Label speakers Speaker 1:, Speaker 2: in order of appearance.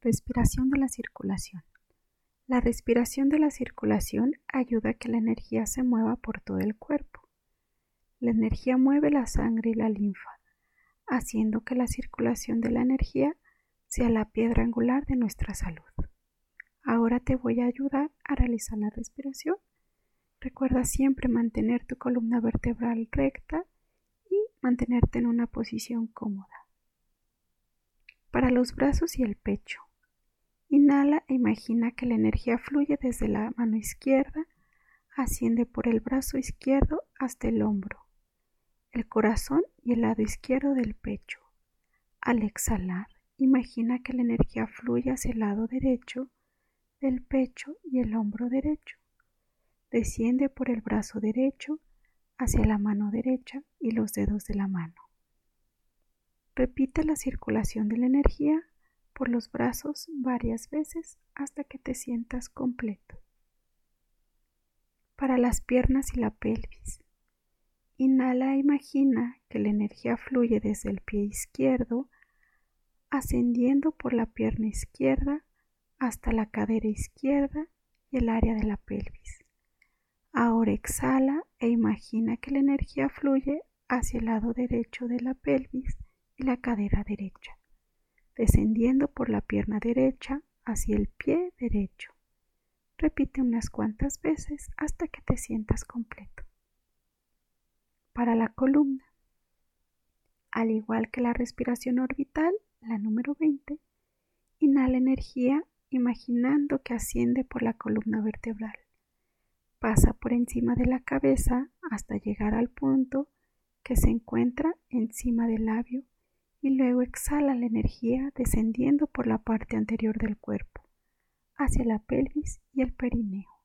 Speaker 1: Respiración de la circulación. La respiración de la circulación ayuda a que la energía se mueva por todo el cuerpo. La energía mueve la sangre y la linfa, haciendo que la circulación de la energía sea la piedra angular de nuestra salud. Ahora te voy a ayudar a realizar la respiración. Recuerda siempre mantener tu columna vertebral recta y mantenerte en una posición cómoda. Para los brazos y el pecho, Inhala e imagina que la energía fluye desde la mano izquierda, asciende por el brazo izquierdo hasta el hombro, el corazón y el lado izquierdo del pecho. Al exhalar, imagina que la energía fluye hacia el lado derecho del pecho y el hombro derecho. Desciende por el brazo derecho hacia la mano derecha y los dedos de la mano. Repite la circulación de la energía por los brazos varias veces hasta que te sientas completo. Para las piernas y la pelvis. Inhala e imagina que la energía fluye desde el pie izquierdo, ascendiendo por la pierna izquierda hasta la cadera izquierda y el área de la pelvis. Ahora exhala e imagina que la energía fluye hacia el lado derecho de la pelvis y la cadera derecha descendiendo por la pierna derecha hacia el pie derecho. Repite unas cuantas veces hasta que te sientas completo. Para la columna. Al igual que la respiración orbital, la número 20, inhala energía imaginando que asciende por la columna vertebral. Pasa por encima de la cabeza hasta llegar al punto que se encuentra encima del labio y luego exhala la energía descendiendo por la parte anterior del cuerpo, hacia la pelvis y el perineo.